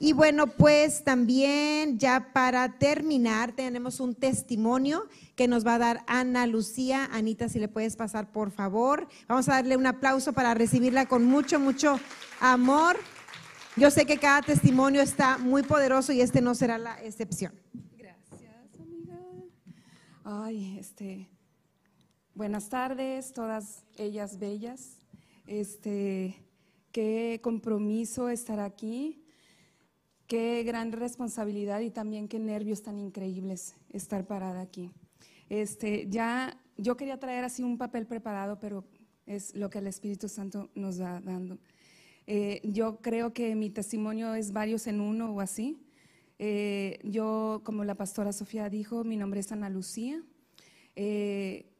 Y bueno, pues también ya para terminar tenemos un testimonio que nos va a dar Ana Lucía. Anita, si le puedes pasar, por favor. Vamos a darle un aplauso para recibirla con mucho, mucho amor. Yo sé que cada testimonio está muy poderoso y este no será la excepción. Gracias, amiga. Ay, este, buenas tardes, todas ellas bellas. Este, qué compromiso estar aquí. Qué gran responsabilidad y también qué nervios tan increíbles estar parada aquí. Este, ya yo quería traer así un papel preparado, pero es lo que el Espíritu Santo nos va dando. Eh, yo creo que mi testimonio es varios en uno o así. Eh, yo, como la pastora Sofía dijo, mi nombre es Ana Lucía. Eh,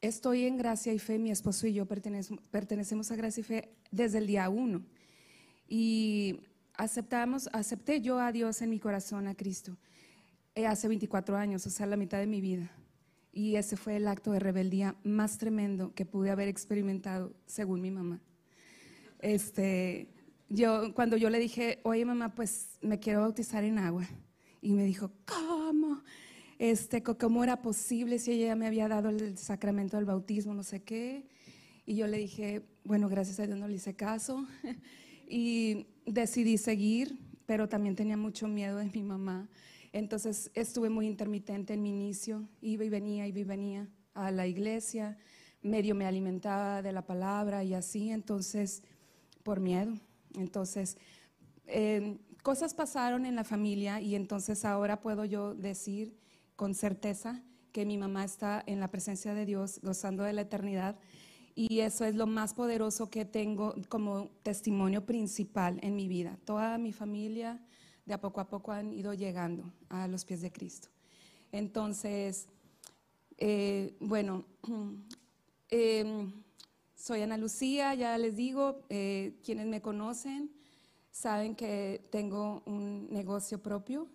estoy en Gracia y Fe, mi esposo y yo pertenecemos a Gracia y Fe desde el día uno. Y aceptamos, acepté yo a Dios en mi corazón, a Cristo, eh, hace 24 años, o sea, la mitad de mi vida. Y ese fue el acto de rebeldía más tremendo que pude haber experimentado, según mi mamá. Este, yo, cuando yo le dije, oye mamá, pues me quiero bautizar en agua, y me dijo, ¿cómo? Este, ¿Cómo era posible si ella me había dado el sacramento del bautismo, no sé qué? Y yo le dije, bueno, gracias a Dios no le hice caso. y decidí seguir, pero también tenía mucho miedo de mi mamá. Entonces estuve muy intermitente en mi inicio, iba y venía, iba y venía a la iglesia, medio me alimentaba de la palabra y así, entonces, por miedo. Entonces, eh, cosas pasaron en la familia y entonces ahora puedo yo decir con certeza que mi mamá está en la presencia de Dios, gozando de la eternidad y eso es lo más poderoso que tengo como testimonio principal en mi vida. Toda mi familia de a poco a poco han ido llegando a los pies de Cristo. Entonces, eh, bueno, em, soy Ana Lucía, ya les digo, eh, quienes me conocen saben que tengo un negocio propio,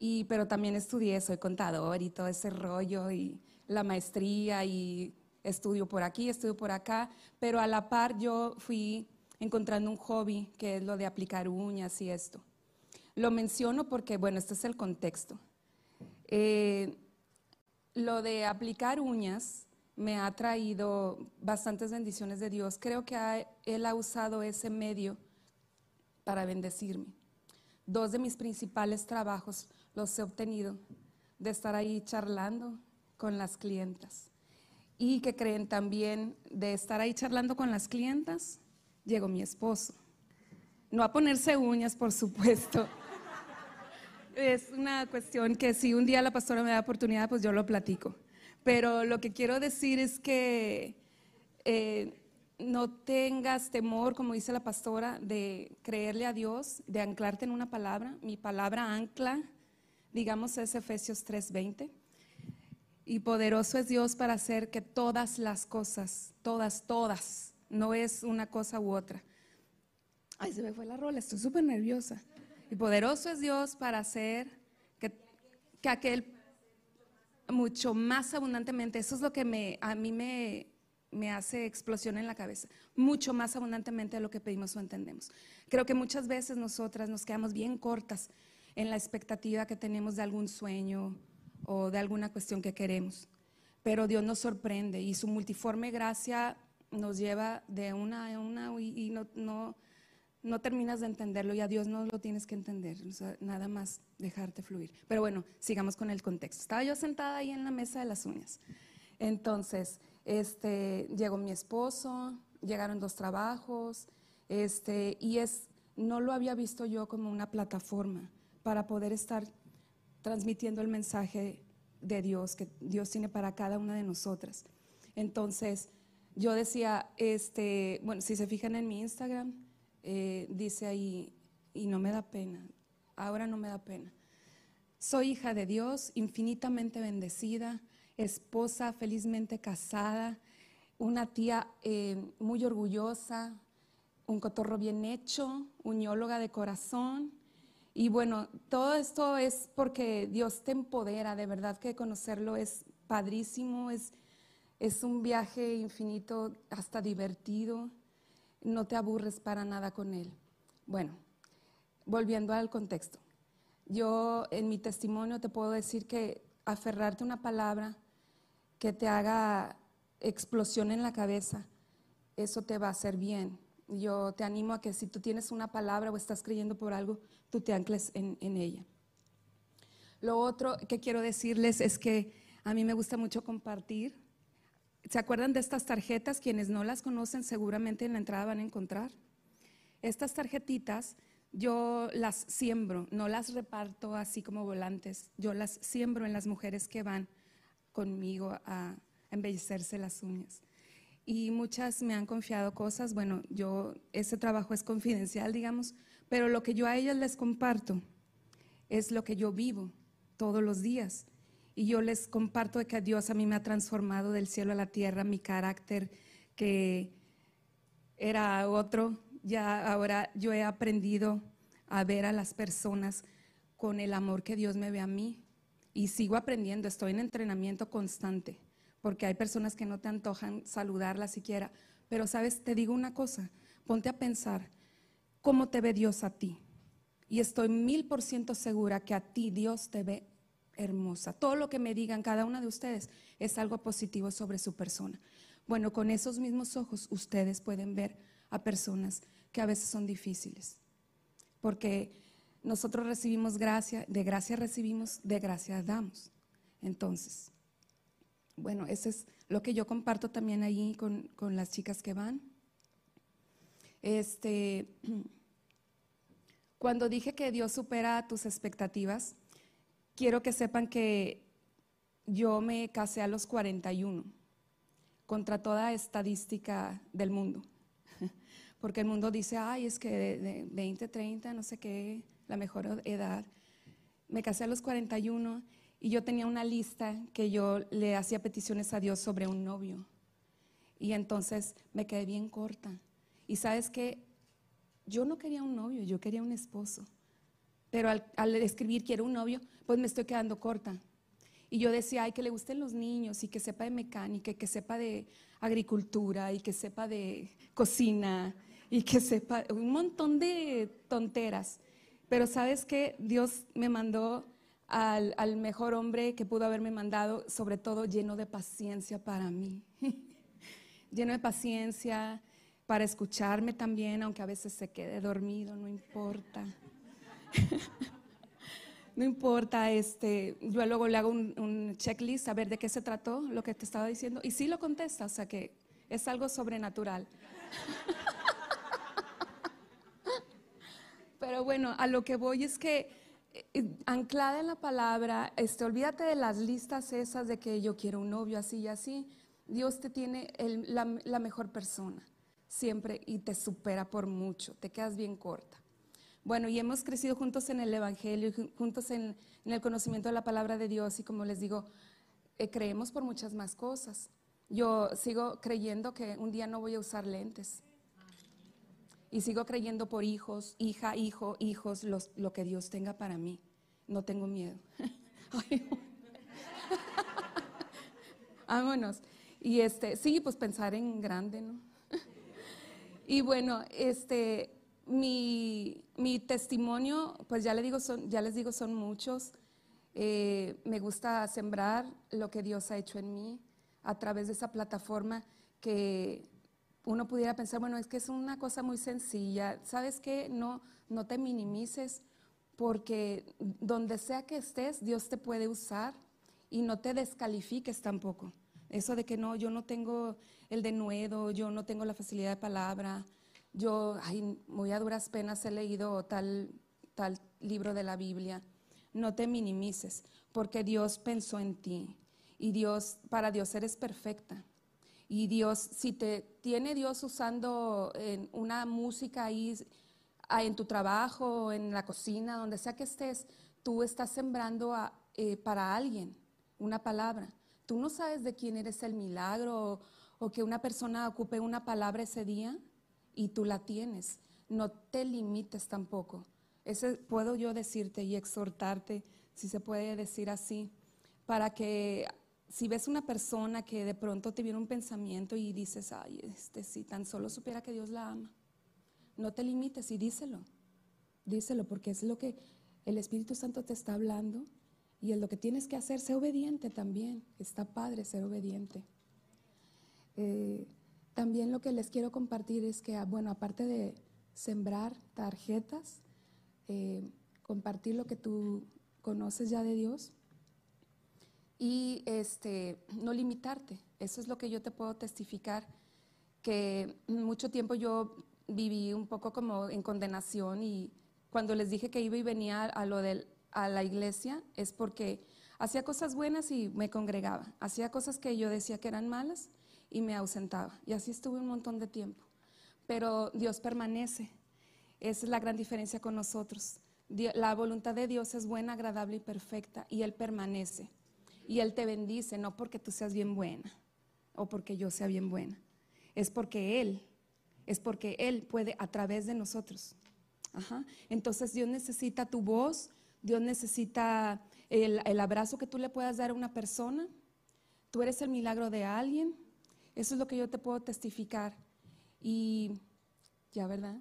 y, pero también estudié, soy contador y todo ese rollo y la maestría y estudio por aquí, estudio por acá, pero a la par yo fui encontrando un hobby que es lo de aplicar uñas y esto. Lo menciono porque, bueno, este es el contexto. Eh, lo de aplicar uñas me ha traído bastantes bendiciones de Dios. Creo que Él ha usado ese medio para bendecirme. Dos de mis principales trabajos los he obtenido de estar ahí charlando con las clientas y que creen también de estar ahí charlando con las clientas, llegó mi esposo. No a ponerse uñas, por supuesto. Es una cuestión que si un día la pastora me da oportunidad, pues yo lo platico. Pero lo que quiero decir es que eh, no tengas temor, como dice la pastora, de creerle a Dios, de anclarte en una palabra. Mi palabra ancla, digamos, es Efesios 3:20 y poderoso es Dios para hacer que todas las cosas, todas, todas, no es una cosa u otra. Ay, se me fue la rola, estoy súper nerviosa. Y poderoso es Dios para hacer que, que, aquel mucho más abundantemente, eso es lo que me, a mí me, me hace explosión en la cabeza, mucho más abundantemente de lo que pedimos o entendemos. Creo que muchas veces nosotras nos quedamos bien cortas en la expectativa que tenemos de algún sueño, o de alguna cuestión que queremos. Pero Dios nos sorprende y su multiforme gracia nos lleva de una a una y, no, terminas de entenderlo y a Dios no lo tienes que entender, nada más dejarte fluir. Pero bueno, sigamos con el contexto. Estaba yo sentada ahí en la mesa de las uñas. Entonces, este, llegó mi esposo, llegaron dos trabajos, este, y es, no lo había visto yo como una plataforma para poder estar transmitiendo el mensaje de Dios que Dios tiene para cada una de nosotras. Entonces, yo decía, este, bueno, si se fijan en mi Instagram, eh, dice ahí, y no me da pena, ahora no me da pena. Soy hija de Dios, infinitamente bendecida, esposa felizmente casada, una tía eh, muy orgullosa, un cotorro bien hecho, unióloga de corazón, y bueno, todo esto es porque Dios te empodera, de verdad que conocerlo es padrísimo, es, es un viaje infinito, hasta divertido, no te aburres para nada con Él. Bueno, volviendo al contexto, yo en mi testimonio te puedo decir que aferrarte a una palabra que te haga explosión en la cabeza, eso te va a hacer bien. Yo te animo a que si tú tienes una palabra o estás creyendo por algo, tú te ancles en, en ella. Lo otro que quiero decirles es que a mí me gusta mucho compartir. ¿Se acuerdan de estas tarjetas? Quienes no las conocen seguramente en la entrada van a encontrar. Estas tarjetitas yo las siembro, no las reparto así como volantes, yo las siembro en las mujeres que van conmigo a embellecerse las uñas. Y muchas me han confiado cosas, bueno, yo, ese trabajo es confidencial, digamos, pero lo que yo a ellas les comparto es lo que yo vivo todos los días. Y yo les comparto que Dios a mí me ha transformado del cielo a la tierra, mi carácter que era otro, ya ahora yo he aprendido a ver a las personas con el amor que Dios me ve a mí. Y sigo aprendiendo, estoy en entrenamiento constante, porque hay personas que no te antojan saludarla siquiera. Pero sabes, te digo una cosa, ponte a pensar cómo te ve Dios a ti. Y estoy mil por ciento segura que a ti Dios te ve hermosa. Todo lo que me digan cada una de ustedes es algo positivo sobre su persona. Bueno, con esos mismos ojos ustedes pueden ver a personas que a veces son difíciles, porque nosotros recibimos gracia, de gracia recibimos, de gracia damos. Entonces, bueno, eso es lo que yo comparto también ahí con, con las chicas que van. Este, cuando dije que Dios supera tus expectativas, quiero que sepan que yo me casé a los 41, contra toda estadística del mundo porque el mundo dice, ay, es que de, 20, 30, no sé qué, la mejor edad. Me casé a los 41 y yo tenía una lista que yo le hacía peticiones a Dios sobre un novio. Y entonces me quedé bien corta. Y sabes que yo no quería un novio, yo quería un esposo. Pero al, al, escribir quiero un novio, pues me estoy quedando corta. Y yo decía, ay, que le gusten los niños y que sepa de mecánica, y que sepa de agricultura y que sepa de cocina y que sepa un montón de tonteras. Pero sabes que Dios me mandó al, al, mejor hombre que pudo haberme mandado, sobre todo lleno de paciencia para mí. lleno de paciencia para escucharme también, aunque a veces se quede dormido, no importa. no importa, este, yo luego le hago un, checklist a ver de qué se trató lo que te estaba diciendo y sí lo contesta, o sea que es algo sobrenatural. Pero bueno, a lo que voy es que anclada en la palabra, este, olvídate de las listas esas de que yo quiero un novio así y así. Dios te tiene la, mejor persona siempre y te supera por mucho, te quedas bien corta. Bueno, y hemos crecido juntos en el Evangelio, juntos en, en el conocimiento de la palabra de Dios y como les digo, eh, creemos por muchas más cosas. Yo sigo creyendo que un día no voy a usar lentes y sigo creyendo por hijos, hija, hijo, hijos, lo que Dios tenga para mí. No tengo miedo. Vámonos. Y este, sí, pues pensar en grande, ¿no? y bueno, este, mi, mi, testimonio, pues ya, le digo, son, ya les digo, son muchos. Eh, me gusta sembrar lo que Dios ha hecho en mí a través de esa plataforma que uno pudiera pensar, bueno, es que es una cosa muy sencilla. ¿Sabes qué? No, no te minimices porque donde sea que estés, Dios te puede usar y no te descalifiques tampoco. Eso de que no, yo no tengo el denuedo, yo no tengo la facilidad de palabra, yo ay, muy a duras penas he leído tal, tal libro de la Biblia. No te minimices, porque Dios pensó en ti y Dios, para Dios eres perfecta. Y Dios, si te tiene Dios usando en una música ahí ah, en tu trabajo, en la cocina, donde sea que estés, tú estás sembrando eh, para alguien una palabra. Tú no sabes de quién eres el milagro o, que una persona ocupe una palabra ese día y tú la tienes. No te limites tampoco. Ese puedo yo decirte y exhortarte, si se puede decir así, para que si ves una persona que de pronto te viene un pensamiento y dices, ay, este, si tan solo supiera que Dios la ama, no te limites y díselo. díselo porque es lo que el Espíritu Santo te está hablando y es lo que tienes que hacer, ser obediente también. Está padre ser obediente. Eh, también lo que les quiero compartir es que, bueno, aparte de sembrar tarjetas, eh, compartir lo que tú conoces ya de Dios y este, no limitarte. Eso es lo que yo te puedo testificar, que mucho tiempo yo viví un poco como en condenación y cuando les dije que iba y venía a, lo del, a la iglesia es porque hacía cosas buenas y me congregaba, hacía cosas que yo decía que eran malas y me ausentaba. Y así estuve un montón de tiempo. Pero Dios permanece. Esa es la gran diferencia con nosotros. La voluntad de Dios es buena, agradable y perfecta y Él permanece. Y Él te bendice, no porque tú seas bien buena o porque yo sea bien buena. Es porque Él, es porque Él puede a través de nosotros. Entonces Dios necesita tu voz, Dios necesita el, el abrazo que tú le puedas dar a una persona. Tú eres el milagro de alguien. Eso es lo que yo te puedo testificar. Y ya, ¿verdad?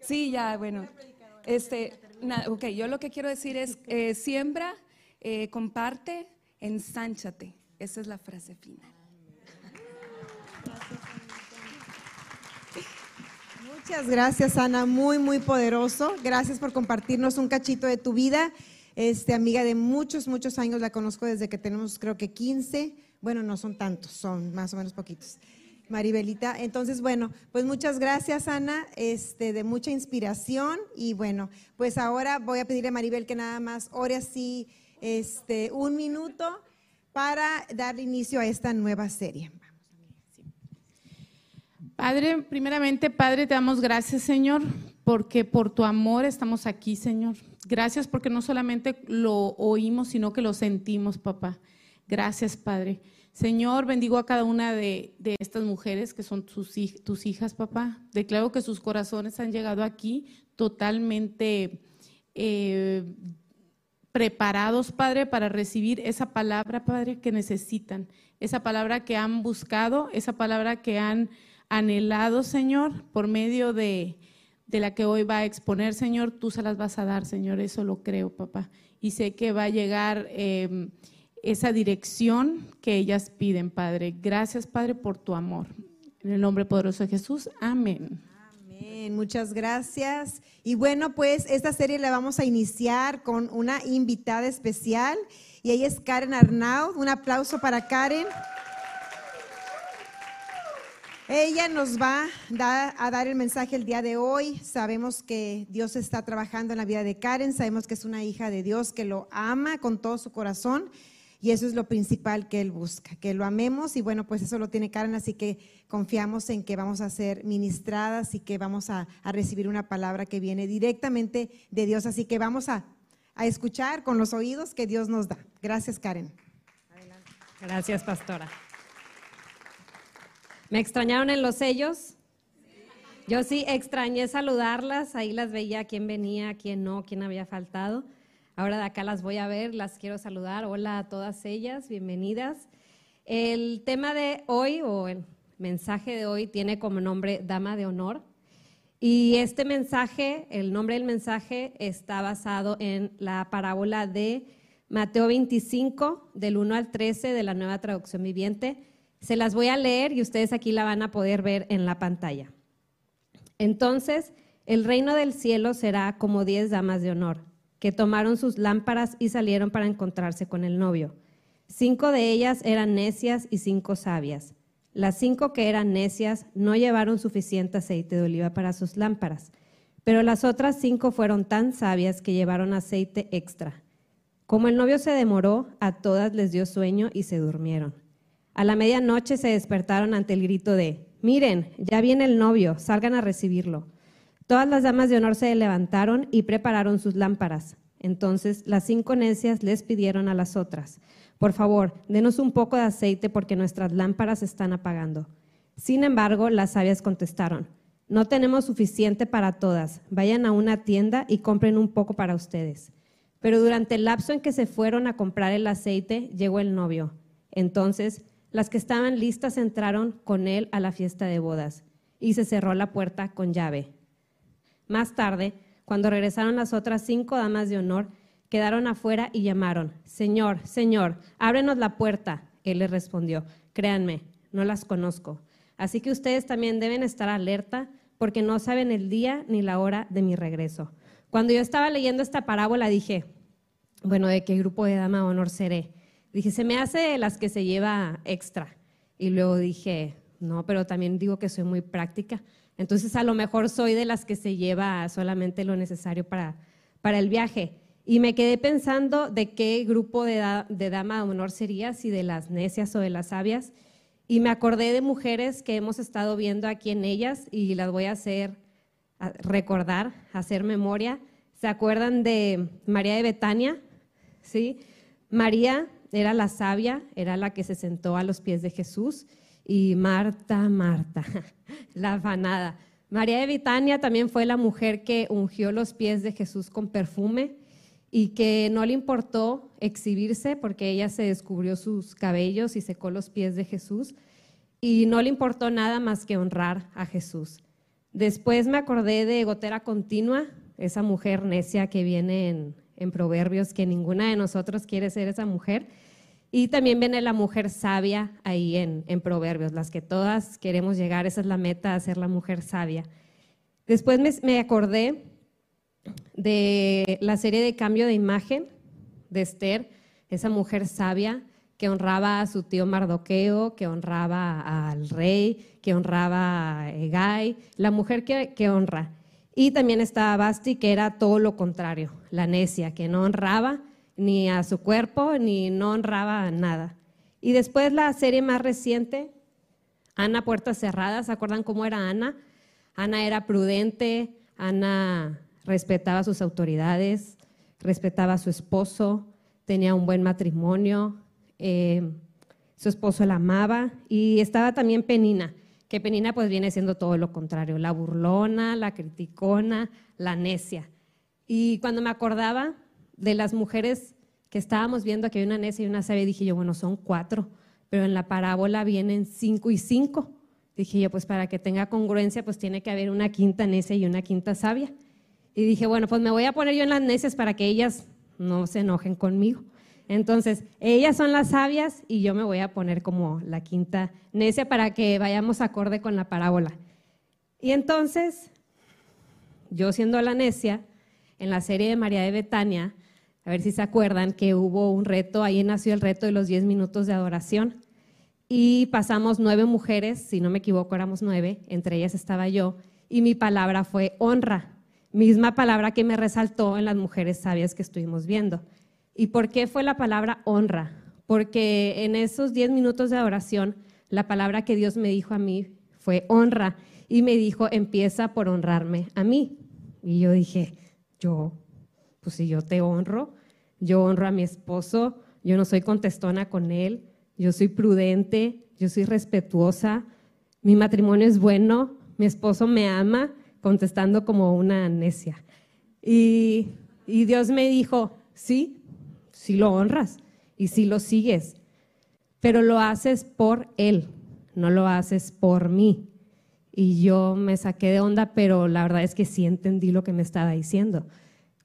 Sí, ya, bueno. Este, ok, yo lo que quiero decir es, eh, siembra, eh, comparte, ensánchate. Esa es la frase final. Muchas gracias, Ana. Muy, muy poderoso. Gracias por compartirnos un cachito de tu vida. Este, amiga de muchos, muchos años, la conozco desde que tenemos creo que 15. Bueno, no son tantos, son más o menos poquitos. Maribelita. Entonces, bueno, pues muchas gracias, Ana, este, de mucha inspiración. Y bueno, pues ahora voy a pedirle a Maribel que nada más ore así este, un minuto para dar inicio a esta nueva serie. Padre, primeramente, Padre, te damos gracias, Señor, porque por tu amor estamos aquí, Señor. Gracias porque no solamente lo oímos, sino que lo sentimos, papá. Gracias, Padre. Señor, bendigo a cada una de, estas mujeres que son tus hijas, papá. Declaro que sus corazones han llegado aquí totalmente eh, preparados, Padre, para recibir esa palabra, Padre, que necesitan. Esa palabra que han buscado, esa palabra que han anhelado, Señor, por medio de, la que hoy va a exponer, Señor, tú se las vas a dar, Señor. Eso lo creo, papá. Y sé que va a llegar. Eh, esa dirección que ellas piden, Padre. Gracias, Padre, por tu amor. En el nombre poderoso de Jesús. Amén. Muchas gracias. Y bueno, pues esta serie la vamos a iniciar con una invitada especial y ella es Karen Arnaud. Un aplauso para Karen. Ella nos va a dar el mensaje el día de hoy. Sabemos que Dios está trabajando en la vida de Karen. Sabemos que es una hija de Dios que lo ama con todo su corazón y eso es lo principal que Él busca, que lo amemos y bueno, pues eso lo tiene Karen, así que confiamos en que vamos a ser ministradas y que vamos a, recibir una palabra que viene directamente de Dios. Así que vamos a, a escuchar con los oídos que Dios nos da. Gracias, Karen. Gracias, pastora. ¿Me extrañaron en los sellos? Yo sí extrañé saludarlas, ahí las veía quién venía, quién no, quién había faltado. Ahora de acá las voy a ver, las quiero saludar. Hola a todas ellas, bienvenidas. El tema de hoy o el mensaje de hoy tiene como nombre Dama de Honor. Y este mensaje, el nombre del mensaje está basado en la parábola de Mateo 25, del 1 al 13 de la nueva traducción viviente. Se las voy a leer y ustedes aquí la van a poder ver en la pantalla. Entonces, el reino del cielo será como diez damas de honor que tomaron sus lámparas y salieron para encontrarse con el novio. Cinco de ellas eran necias y cinco sabias. Las cinco que eran necias no llevaron suficiente aceite de oliva para sus lámparas, pero las otras cinco fueron tan sabias que llevaron aceite extra. Como el novio se demoró, a todas les dio sueño y se durmieron. A la medianoche se despertaron ante el grito de, miren, ya viene el novio, salgan a recibirlo. Todas las damas de honor se levantaron y prepararon sus lámparas. Entonces las cinco necias les pidieron a las otras, por favor, denos un poco de aceite porque nuestras lámparas están apagando. Sin embargo, las sabias contestaron, no tenemos suficiente para todas, vayan a una tienda y compren un poco para ustedes. Pero durante el lapso en que se fueron a comprar el aceite, llegó el novio. Entonces, las que estaban listas entraron con él a la fiesta de bodas y se cerró la puerta con llave. Más tarde, cuando regresaron las otras cinco damas de honor, quedaron afuera y llamaron, Señor, Señor, ábrenos la puerta. Él les respondió, créanme, no las conozco. Así que ustedes también deben estar alerta porque no saben el día ni la hora de mi regreso. Cuando yo estaba leyendo esta parábola dije, bueno, ¿de qué grupo de dama de honor seré? Dije, se me hace las que se lleva extra. Y luego dije, no, pero también digo que soy muy práctica. Entonces a lo mejor soy de las que se lleva solamente lo necesario para, para el viaje. Y me quedé pensando de qué grupo de, de dama de honor sería, si de las necias o de las sabias. Y me acordé de mujeres que hemos estado viendo aquí en ellas y las voy a hacer recordar, hacer memoria. ¿Se acuerdan de María de Betania? ¿Sí? María era la sabia, era la que se sentó a los pies de Jesús y Marta, Marta, la afanada. María de Betania también fue la mujer que ungió los pies de Jesús con perfume y que no le importó exhibirse porque ella se descubrió sus cabellos y secó los pies de Jesús y no le importó nada más que honrar a Jesús. Después me acordé de Gotera Continua, esa mujer necia que viene en, en Proverbios, que ninguna de nosotros quiere ser esa mujer. Y también viene la mujer sabia ahí en, en, Proverbios, las que todas queremos llegar, esa es la meta, ser la mujer sabia. Después me, acordé de la serie de cambio de imagen de Esther, esa mujer sabia que honraba a su tío Mardoqueo, que honraba al rey, que honraba a Egay, la mujer que, que honra. Y también estaba Basti, que era todo lo contrario, la necia, que no honraba ni a su cuerpo, ni no honraba a nada. Y después la serie más reciente, Ana Puertas Cerradas, ¿se acuerdan cómo era Ana? Ana era prudente, Ana respetaba sus autoridades, respetaba a su esposo, tenía un buen matrimonio, eh, su esposo la amaba y estaba también Penina, que Penina pues viene siendo todo lo contrario, la burlona, la criticona, la necia. Y cuando me acordaba de las mujeres que estábamos viendo, que hay una necia y una sabia, dije yo, bueno, son cuatro, pero en la parábola vienen cinco y cinco. Dije yo, pues para que tenga congruencia, pues tiene que haber una quinta necia y una quinta sabia. Y dije, bueno, pues me voy a poner yo en las necias para que ellas no se enojen conmigo. Entonces, ellas son las sabias y yo me voy a poner como la quinta necia para que vayamos acorde con la parábola. Y entonces, yo siendo la necia, en la serie de María de Betania, a ver si se acuerdan que hubo un reto, ahí nació el reto de los 10 minutos de adoración. Y pasamos nueve mujeres, si no me equivoco, éramos nueve, entre ellas estaba yo, y mi palabra fue honra, misma palabra que me resaltó en las mujeres sabias que estuvimos viendo. ¿Y por qué fue la palabra honra? Porque en esos 10 minutos de adoración, la palabra que Dios me dijo a mí fue honra, y me dijo, empieza por honrarme a mí. Y yo dije, yo, pues si yo te honro, yo honro a mi esposo, yo no soy contestona con él, yo soy prudente, yo soy respetuosa, mi matrimonio es bueno, mi esposo me ama, contestando como una necia. Y, y Dios me dijo, sí, sí lo honras y sí lo sigues, pero lo haces por Él, no lo haces por mí. Y yo me saqué de onda, pero la verdad es que sí entendí lo que me estaba diciendo.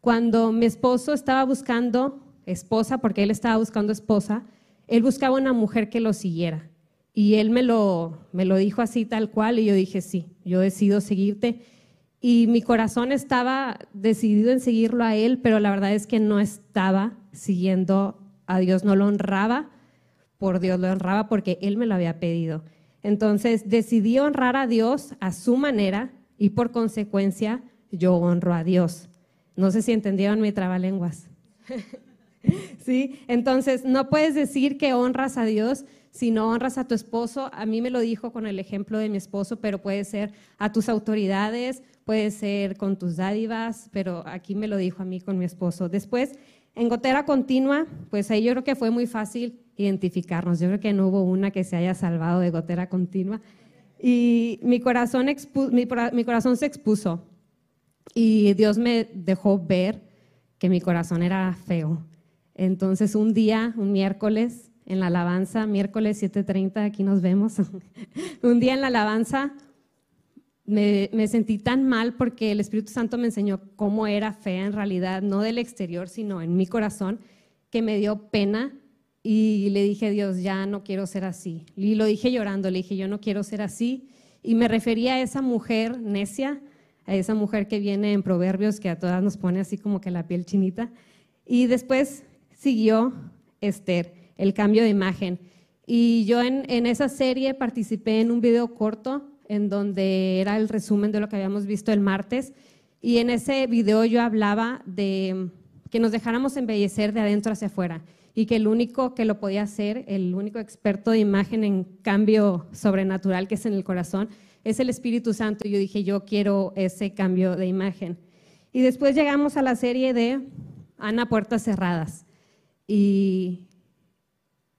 Cuando mi esposo estaba buscando esposa, porque él estaba buscando esposa, él buscaba una mujer que lo siguiera. Y él me lo, me lo dijo así tal cual y yo dije, sí, yo decido seguirte. Y mi corazón estaba decidido en seguirlo a él, pero la verdad es que no estaba siguiendo a Dios, no lo honraba por Dios, lo honraba porque él me lo había pedido. Entonces decidí honrar a Dios a su manera y por consecuencia yo honro a Dios. No sé si entendieron mi trabalenguas. ¿Sí? Entonces, no puedes decir que honras a Dios si no honras a tu esposo. A mí me lo dijo con el ejemplo de mi esposo, pero puede ser a tus autoridades, puede ser con tus dádivas, pero aquí me lo dijo a mí con mi esposo. Después, en gotera continua, pues ahí yo creo que fue muy fácil identificarnos. Yo creo que no hubo una que se haya salvado de gotera continua. Y mi corazón, mi, corazón se expuso y Dios me dejó ver que mi corazón era feo. Entonces un día, un miércoles, en la alabanza, miércoles 7.30, aquí nos vemos, un día en la alabanza me, sentí tan mal porque el Espíritu Santo me enseñó cómo era fea en realidad, no del exterior, sino en mi corazón, que me dio pena y le dije, Dios, ya no quiero ser así. Y lo dije llorando, le dije, yo no quiero ser así. Y me refería a esa mujer necia, a esa mujer que viene en Proverbios, que a todas nos pone así como que la piel chinita. Y después siguió Esther, el cambio de imagen. Y yo en, en esa serie participé en un video corto en donde era el resumen de lo que habíamos visto el martes. Y en ese video yo hablaba de que nos dejáramos embellecer de adentro hacia afuera y que el único que lo podía hacer, el único experto de imagen en cambio sobrenatural que es en el corazón, es el Espíritu Santo. Y yo dije, yo quiero ese cambio de imagen. Y después llegamos a la serie de Ana Puertas Cerradas. Y,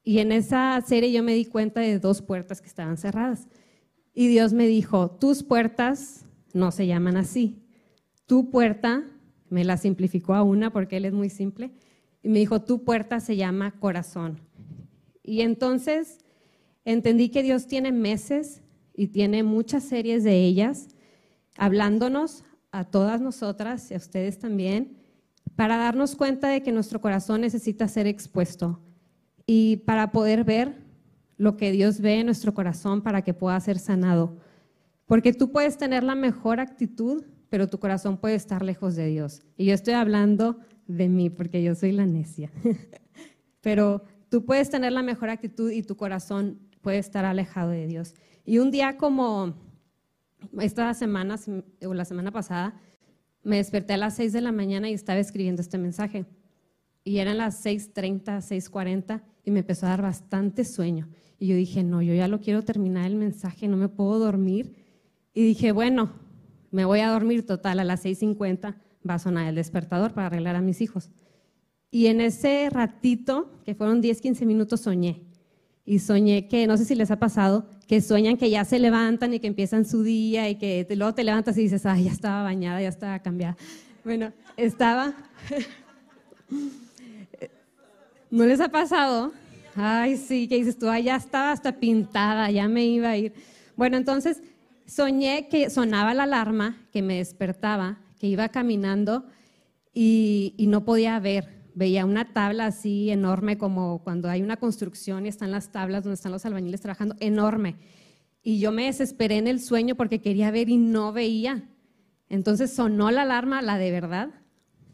y en esa serie yo me di cuenta de dos puertas que estaban cerradas. Y Dios me dijo, tus puertas no se llaman así. Tu puerta, me la simplificó a una porque él es muy simple, y me dijo, tu puerta se llama corazón. Y entonces entendí que Dios tiene meses y tiene muchas series de ellas hablándonos a todas nosotras y a ustedes también para darnos cuenta de que nuestro corazón necesita ser expuesto y para poder ver lo que Dios ve en nuestro corazón para que pueda ser sanado. Porque tú puedes tener la mejor actitud, pero tu corazón puede estar lejos de Dios. Y yo estoy hablando de mí porque yo soy la necia. pero tú puedes tener la mejor actitud y tu corazón puede estar alejado de Dios. Y un día como esta semana o la semana pasada, me desperté a las 6 de la mañana y estaba escribiendo este mensaje. Y eran las 6.30, 6.40 y me empezó a dar bastante sueño. Y yo dije, no, yo ya lo quiero terminar el mensaje, no me puedo dormir. Y dije, bueno, me voy a dormir total, a las 6.50 va a sonar el despertador para arreglar a mis hijos. Y en ese ratito, que fueron 10, 15 minutos, soñé. Y soñé que, no sé si les ha pasado, que sueñan que ya se levantan y que empiezan su día y que luego te levantas y dices, ay, ya estaba bañada, ya estaba cambiada. Bueno, estaba... ¿No les ha pasado? Ay, sí, que dices tú, ay, ya estaba hasta pintada, ya me iba a ir. Bueno, entonces soñé que sonaba la alarma, que me despertaba, que iba caminando y, y no podía ver. Veía una tabla así enorme como cuando hay una construcción y están las tablas donde están los albañiles trabajando, enorme. Y yo me desesperé en el sueño porque quería ver y no veía. Entonces sonó la alarma, la de verdad,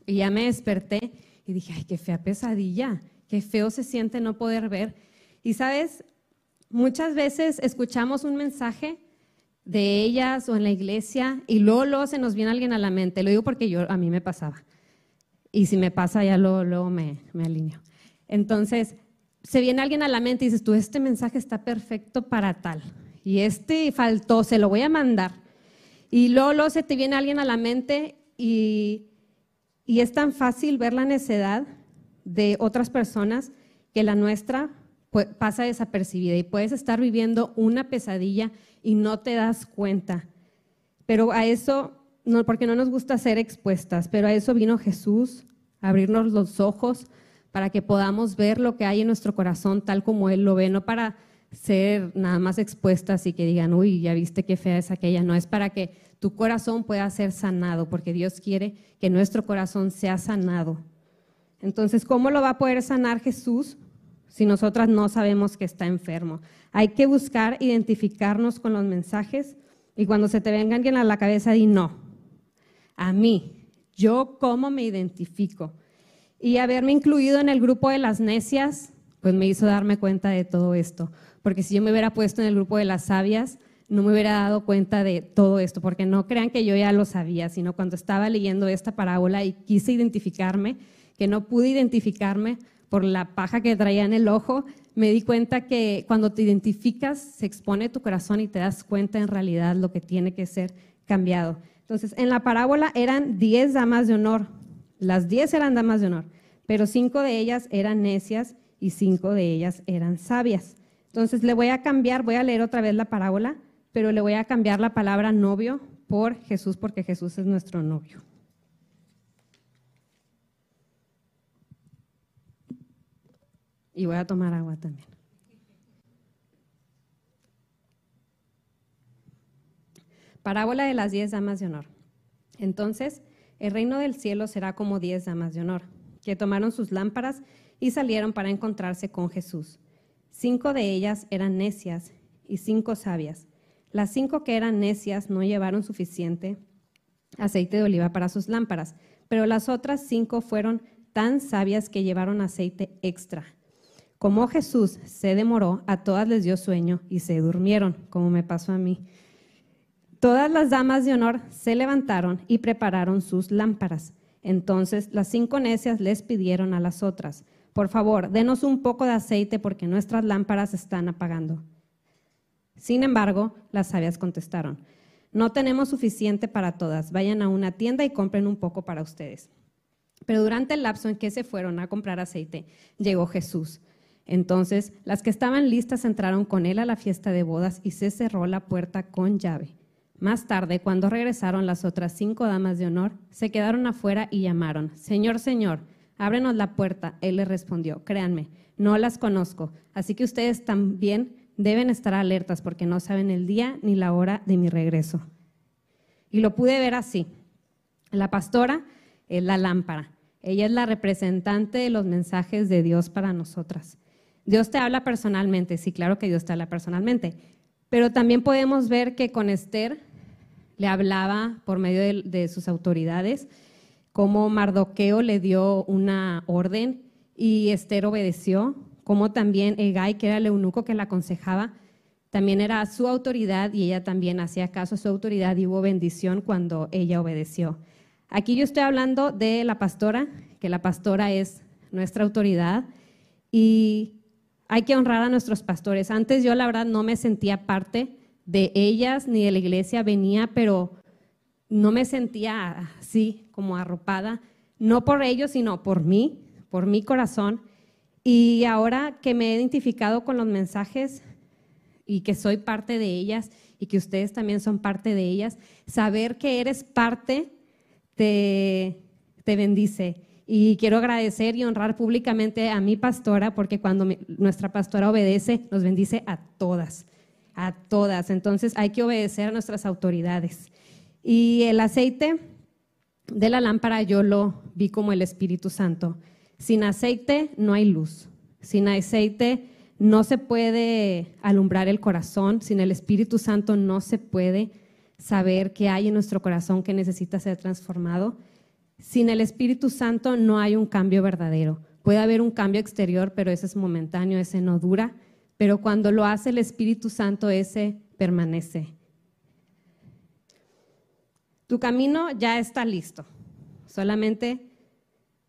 y ya me desperté y dije, ay, qué fea pesadilla. Qué feo se siente no poder ver. Y sabes, muchas veces escuchamos un mensaje de ellas o en la iglesia y luego, se nos viene alguien a la mente. Lo digo porque yo, a mí me pasaba. Y si me pasa, ya luego, luego me, me alineo. Entonces, se viene alguien a la mente y dices, tú, este mensaje está perfecto para tal. Y este faltó, se lo voy a mandar. Y luego, luego se te viene alguien a la mente y, y es tan fácil ver la necedad de otras personas que la nuestra pasa desapercibida y puedes estar viviendo una pesadilla y no te das cuenta. Pero a eso, no, porque no nos gusta ser expuestas, pero a eso vino Jesús, abrirnos los ojos para que podamos ver lo que hay en nuestro corazón tal como Él lo ve, no para ser nada más expuestas y que digan, uy, ya viste qué fea es aquella, no, es para que tu corazón pueda ser sanado, porque Dios quiere que nuestro corazón sea sanado. Entonces, ¿cómo lo va a poder sanar Jesús si nosotras no sabemos que está enfermo? Hay que buscar identificarnos con los mensajes y cuando se te venga alguien a la cabeza, di no. A mí, yo cómo me identifico. Y haberme incluido en el grupo de las necias, pues me hizo darme cuenta de todo esto. Porque si yo me hubiera puesto en el grupo de las sabias, no me hubiera dado cuenta de todo esto, porque no crean que yo ya lo sabía, sino cuando estaba leyendo esta parábola y quise identificarme, que no pude identificarme por la paja que traía en el ojo, me di cuenta que cuando te identificas se expone tu corazón y te das cuenta en realidad lo que tiene que ser cambiado. Entonces, en la parábola eran 10 damas de honor, las 10 eran damas de honor, pero cinco de ellas eran necias y cinco de ellas eran sabias. Entonces, le voy a cambiar, voy a leer otra vez la parábola, pero le voy a cambiar la palabra novio por Jesús porque Jesús es nuestro novio. Y voy a tomar agua también. Parábola de las diez damas de honor. Entonces, el reino del cielo será como diez damas de honor, que tomaron sus lámparas y salieron para encontrarse con Jesús. Cinco de ellas eran necias y cinco sabias. Las cinco que eran necias no llevaron suficiente aceite de oliva para sus lámparas, pero las otras cinco fueron tan sabias que llevaron aceite extra. Como Jesús se demoró, a todas les dio sueño y se durmieron, como me pasó a mí. Todas las damas de honor se levantaron y prepararon sus lámparas. Entonces las cinco necias les pidieron a las otras, por favor, denos un poco de aceite porque nuestras lámparas están apagando. Sin embargo, las sabias contestaron, no tenemos suficiente para todas, vayan a una tienda y compren un poco para ustedes. Pero durante el lapso en que se fueron a comprar aceite, llegó Jesús. Entonces las que estaban listas entraron con él a la fiesta de bodas y se cerró la puerta con llave. Más tarde, cuando regresaron las otras cinco damas de honor, se quedaron afuera y llamaron, Señor, Señor, ábrenos la puerta. Él les respondió, créanme, no las conozco, así que ustedes también deben estar alertas porque no saben el día ni la hora de mi regreso. Y lo pude ver así. La pastora es la lámpara. Ella es la representante de los mensajes de Dios para nosotras. Dios te habla personalmente, sí, claro que Dios te habla personalmente, pero también podemos ver que con Esther le hablaba por medio de, sus autoridades, como Mardoqueo le dio una orden y Esther obedeció, como también Egay, que era el eunuco que la aconsejaba, también era su autoridad y ella también hacía caso a su autoridad y hubo bendición cuando ella obedeció. Aquí yo estoy hablando de la pastora, que la pastora es nuestra autoridad y hay que honrar a nuestros pastores. Antes yo la verdad no me sentía parte de ellas ni de la iglesia, venía, pero no me sentía así como arropada, no por ellos, sino por mí, por mi corazón. Y ahora que me he identificado con los mensajes y que soy parte de ellas y que ustedes también son parte de ellas, saber que eres parte te, te bendice. Y quiero agradecer y honrar públicamente a mi pastora, porque cuando nuestra pastora obedece, nos bendice a todas, a todas. Entonces hay que obedecer a nuestras autoridades. Y el aceite de la lámpara yo lo vi como el Espíritu Santo. Sin aceite no hay luz. Sin aceite no se puede alumbrar el corazón. Sin el Espíritu Santo no se puede saber qué hay en nuestro corazón que necesita ser transformado. Sin el Espíritu Santo no hay un cambio verdadero. Puede haber un cambio exterior, pero ese es momentáneo, ese no dura. Pero cuando lo hace el Espíritu Santo, ese permanece. Tu camino ya está listo. Solamente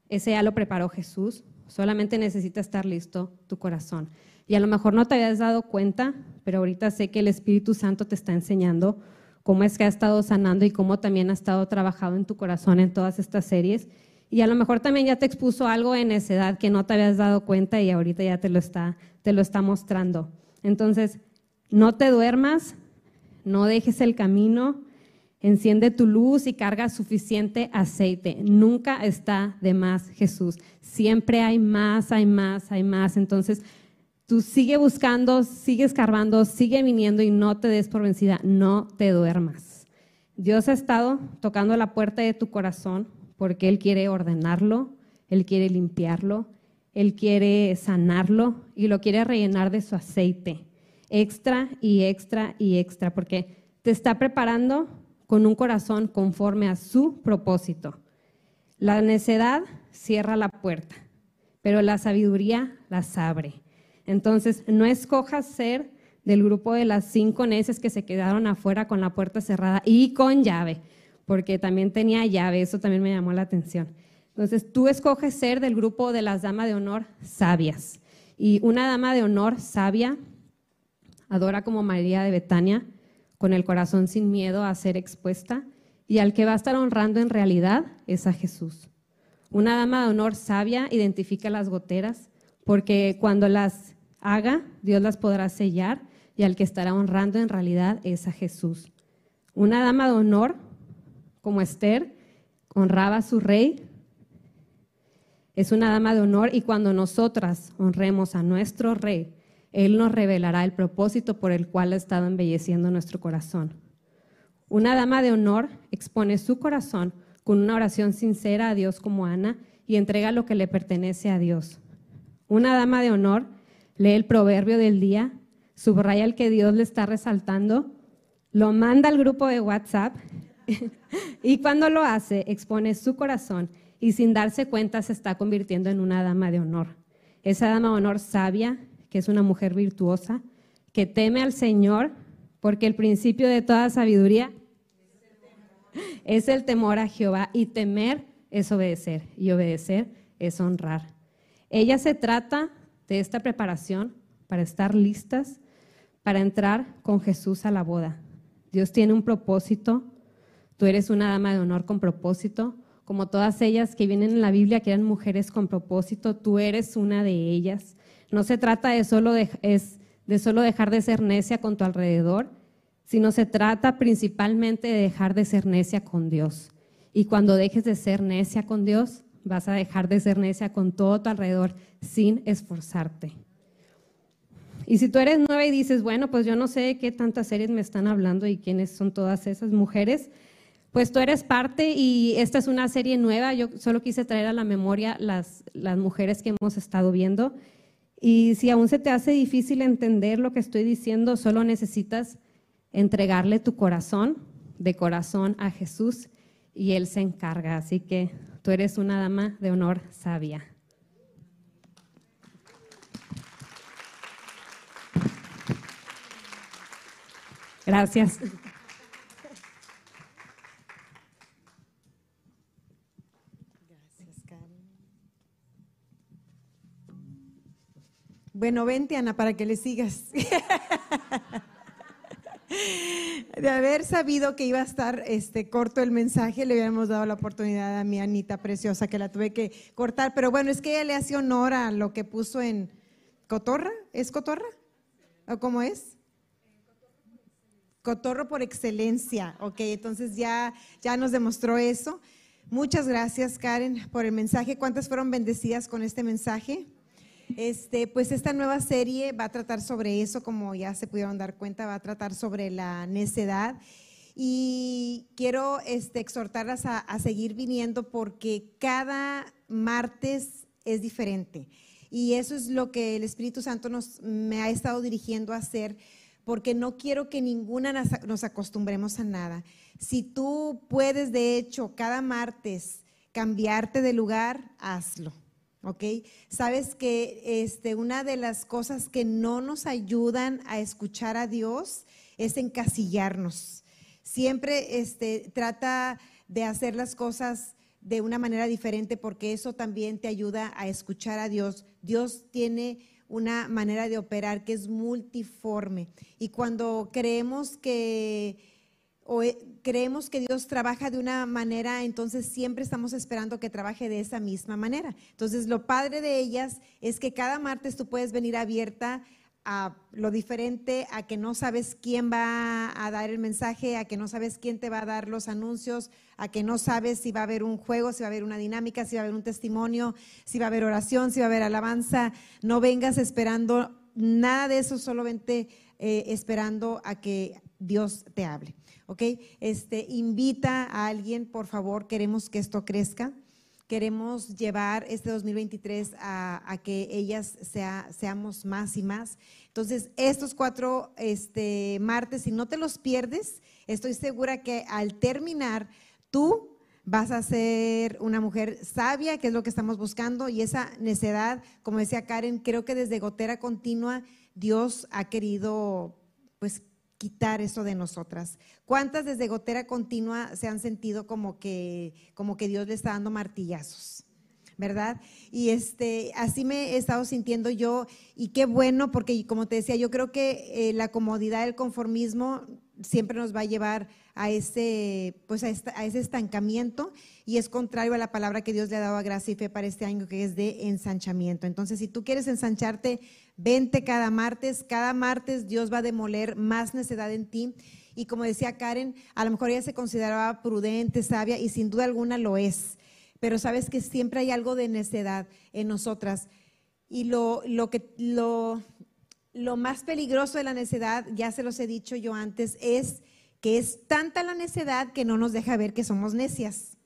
ese ya lo preparó Jesús, solamente necesita estar listo tu corazón. Y a lo mejor no te habías dado cuenta, pero ahorita sé que el Espíritu Santo te está enseñando cómo es que ha estado sanando y cómo también ha estado trabajando en tu corazón en todas estas series. Y a lo mejor también ya te expuso algo en esa edad que no te habías dado cuenta y ahorita ya te lo está, te lo está mostrando. Entonces, no te duermas, no dejes el camino, Enciende tu luz y carga suficiente aceite. Nunca está de más Jesús. Siempre hay más, hay más, hay más. Entonces, tú sigue buscando, sigue escarbando, sigue viniendo y no te des por vencida. No te duermas. Dios ha estado tocando la puerta de tu corazón porque Él quiere ordenarlo, Él quiere limpiarlo, Él quiere sanarlo y lo quiere rellenar de su aceite. Extra y extra y extra porque te está preparando con un corazón conforme a su propósito. La necedad cierra la puerta, pero la sabiduría las abre. Entonces, no escojas ser del grupo de las cinco necias que se quedaron afuera con la puerta cerrada y con llave, porque también tenía llave, eso también me llamó la atención. Entonces, tú escoges ser del grupo de las damas de honor sabias. Y una dama de honor sabia adora como María de Betania, con el corazón sin miedo a ser expuesta, y al que va a estar honrando en realidad es a Jesús. Una dama de honor sabia identifica las goteras, porque cuando las haga, Dios las podrá sellar, y al que estará honrando en realidad es a Jesús. Una dama de honor, como Esther, honraba a su rey, es una dama de honor, y cuando nosotras honremos a nuestro rey, él nos revelará el propósito por el cual ha estado embelleciendo nuestro corazón. Una dama de honor expone su corazón con una oración sincera a Dios como Ana y entrega lo que le pertenece a Dios. Una dama de honor lee el proverbio del día, subraya el que Dios le está resaltando, lo manda al grupo de WhatsApp y cuando lo hace expone su corazón y sin darse cuenta se está convirtiendo en una dama de honor. Esa dama de honor sabia, que es una mujer virtuosa, que teme al Señor, porque el principio de toda sabiduría es el temor a Jehová y temer es obedecer y obedecer es honrar. Ella se trata de esta preparación para estar listas para entrar con Jesús a la boda. Dios tiene un propósito. Tú eres una dama de honor con propósito, como todas ellas que vienen en la Biblia, que eran mujeres con propósito, tú eres una de ellas. No se trata de solo, de, de solo dejar de ser necia con tu alrededor, sino se trata principalmente de dejar de ser necia con Dios. Y cuando dejes de ser necia con Dios, vas a dejar de ser necia con todo tu alrededor sin esforzarte. Y si tú eres nueva y dices, bueno, pues yo no sé qué tantas series me están hablando y quiénes son todas esas mujeres, pues tú eres parte y esta es una serie nueva. Yo solo quise traer a la memoria las, las mujeres que hemos estado viendo. Y si aún se te hace difícil entender lo que estoy diciendo, solo necesitas entregarle tu corazón de corazón a Jesús y Él se encarga. Así que tú eres una dama de honor sabia. Gracias. Bueno, vente, Ana, para que le sigas. De haber sabido que iba a estar este, corto el mensaje, le hubiéramos dado la oportunidad a mi Anita preciosa, que la tuve que cortar. Pero bueno, es que ella le hace honor a lo que puso en Cotorra. ¿Es Cotorra? ¿O cómo es? Cotorro por excelencia. Ok, entonces ya, ya nos demostró eso. Muchas gracias, Karen, por el mensaje. ¿Cuántas fueron bendecidas con este mensaje? Este, pues esta nueva serie va a tratar sobre eso, como ya se pudieron dar cuenta, va a tratar sobre la necedad. Y quiero este, exhortarlas a, a seguir viniendo porque cada martes es diferente. Y eso es lo que el Espíritu Santo nos, me ha estado dirigiendo a hacer, porque no quiero que ninguna nos- nos acostumbremos a nada. Si tú puedes, de hecho, cada martes cambiarte de lugar, hazlo. ¿Ok? Sabes que este, una de las cosas que no nos ayudan a escuchar a Dios es encasillarnos. Siempre este, trata de hacer las cosas de una manera diferente porque eso también te ayuda a escuchar a Dios. Dios tiene una manera de operar que es multiforme. Y cuando creemos que o eh, creemos que Dios trabaja de una manera, entonces siempre estamos esperando que trabaje de esa misma manera. Entonces, lo padre de ellas es que cada martes tú puedes venir abierta a lo diferente, a que no sabes quién va a dar el mensaje, a que no sabes quién te va a dar los anuncios, a que no sabes si va a haber un juego, si va a haber una dinámica, si va a haber un testimonio, si va a haber oración, si va a haber alabanza. No vengas esperando nada de eso, solamente eh, esperando a que Dios te hable. ¿Ok? Este, invita a alguien, por favor, queremos que esto crezca. Queremos llevar este 2023 a, que ellas sea, seamos más y más. Entonces, estos cuatro este, martes, si no te los pierdes, estoy segura que al terminar, tú vas a ser una mujer sabia, que es lo que estamos buscando, y esa necedad, como decía Karen, creo que desde gotera continua Dios ha querido, pues, quitar eso de nosotras. ¿Cuántas desde gotera continua se han sentido como que, como que Dios le está dando martillazos? ¿Verdad? Y este, así me he estado sintiendo yo, y qué bueno, porque como te decía, yo creo que eh, la comodidad, el conformismo siempre nos va a llevar a ese, pues a, ese estancamiento y es contrario a la palabra que Dios le ha dado a gracia y fe para este año, que es de ensanchamiento. Entonces, si tú quieres ensancharte, vente cada martes. Cada martes Dios va a demoler más necedad en ti. Y como decía Karen, a lo mejor ella se consideraba prudente, sabia, y sin duda alguna lo es. Pero sabes que siempre hay algo de necedad en nosotras. Y lo, lo que, lo, lo más peligroso de la necedad, ya se los he dicho yo antes, es que es tanta la necedad que no nos deja ver que somos necias.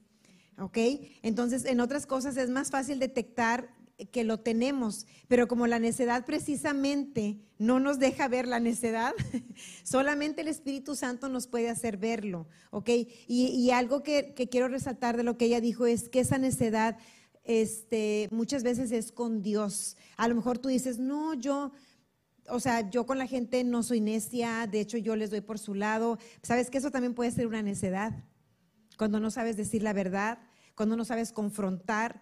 ¿Ok? Entonces, en otras cosas es más fácil detectar que lo tenemos, pero como la necedad precisamente no nos deja ver la necedad, solamente el Espíritu Santo nos puede hacer verlo, ¿ok? Y, algo que, quiero resaltar de lo que ella dijo es que esa necedad este, muchas veces es con Dios. A lo mejor tú dices, no, yo, o sea, yo con la gente no soy necia, de hecho yo les doy por su lado. ¿Sabes que eso también puede ser una necedad? Cuando no sabes decir la verdad, cuando no sabes confrontar.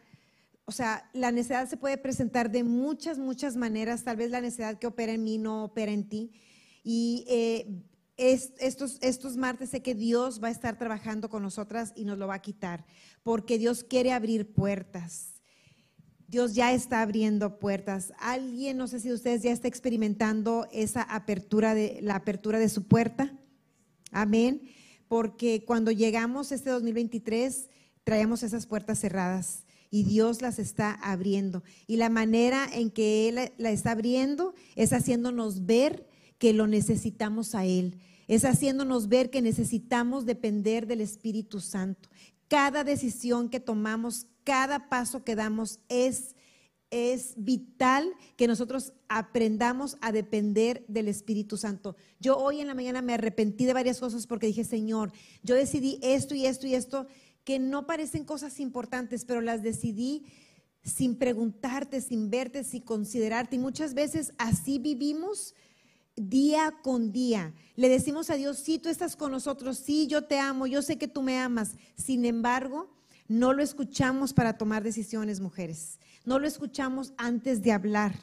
O sea, la necedad se puede presentar de muchas, muchas maneras. Tal vez la necedad que opera en mí no opera en ti. Y eh, estos, estos martes sé que Dios va a estar trabajando con nosotras y nos lo va a quitar, porque Dios quiere abrir puertas. Dios ya está abriendo puertas. Alguien, no sé si ustedes ya está experimentando esa apertura de la apertura de su puerta. Amén. Porque cuando llegamos este 2023 traemos esas puertas cerradas y Dios las está abriendo. Y la manera en que Él la está abriendo es haciéndonos ver que lo necesitamos a Él. Es haciéndonos ver que necesitamos depender del Espíritu Santo. Cada decisión que tomamos cada paso que damos es, es vital que nosotros aprendamos a depender del Espíritu Santo. Yo hoy en la mañana me arrepentí de varias cosas porque dije, Señor, yo decidí esto y esto y esto que no parecen cosas importantes, pero las decidí sin preguntarte, sin verte, sin considerarte. Y muchas veces así vivimos día con día. Le decimos a Dios, sí, tú estás con nosotros, sí, yo te amo, yo sé que tú me amas. Sin embargo, no lo escuchamos para tomar decisiones, mujeres. No lo escuchamos antes de hablar.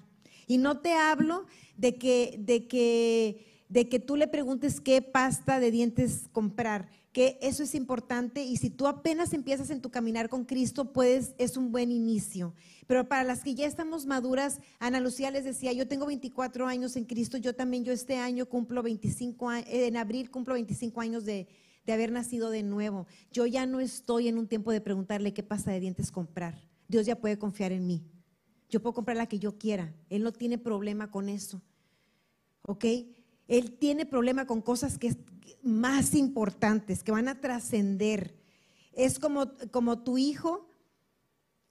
Y no te hablo de que, de que, de que tú le preguntes qué pasta de dientes comprar, que eso es importante y si tú apenas empiezas en tu caminar con Cristo, puedes, es un buen inicio. Pero para las que ya estamos maduras, Ana Lucía les decía, yo tengo 24 años en Cristo, yo también, yo este año cumplo 25 años, en abril cumplo 25 años de, de haber nacido de nuevo. Yo ya no estoy en un tiempo de preguntarle qué pasta de dientes comprar. Dios ya puede confiar en mí. Yo puedo comprar la que yo quiera. Él no tiene problema con eso. ¿Ok? Él tiene problema con cosas que más importantes, que van a trascender. Es como, como tu hijo,